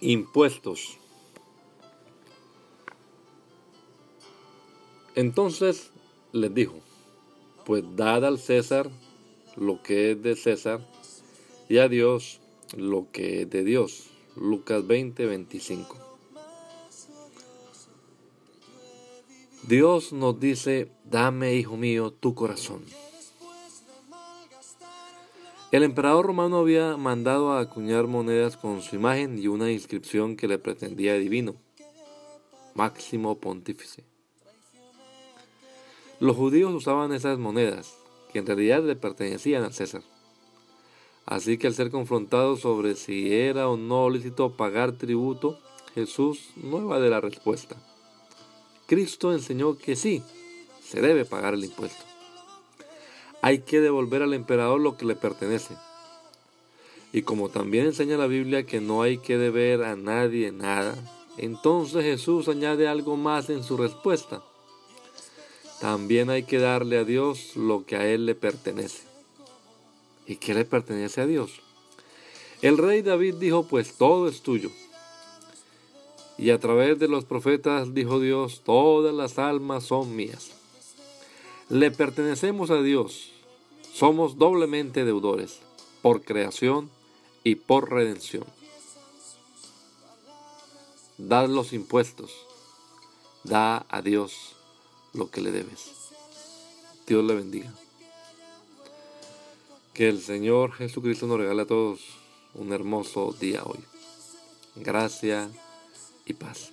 Impuestos. Entonces les dijo, pues dad al César lo que es de César y a Dios lo que es de Dios. Lucas 20, 25. Dios nos dice, dame, hijo mío, tu corazón. El emperador romano había mandado a acuñar monedas con su imagen y una inscripción que le pretendía divino, máximo pontífice. Los judíos usaban esas monedas, que en realidad le pertenecían al César. Así que al ser confrontado sobre si era o no lícito pagar tributo, Jesús no iba de la respuesta. Cristo enseñó que sí, se debe pagar el impuesto hay que devolver al emperador lo que le pertenece. Y como también enseña la Biblia que no hay que deber a nadie nada, entonces Jesús añade algo más en su respuesta. También hay que darle a Dios lo que a Él le pertenece. ¿Y qué le pertenece a Dios? El rey David dijo, pues todo es tuyo. Y a través de los profetas dijo Dios, todas las almas son mías. Le pertenecemos a Dios. Somos doblemente deudores, por creación y por redención. Dad los impuestos. Da a Dios lo que le debes. Dios le bendiga. Que el Señor Jesucristo nos regale a todos un hermoso día hoy. Gracia y paz.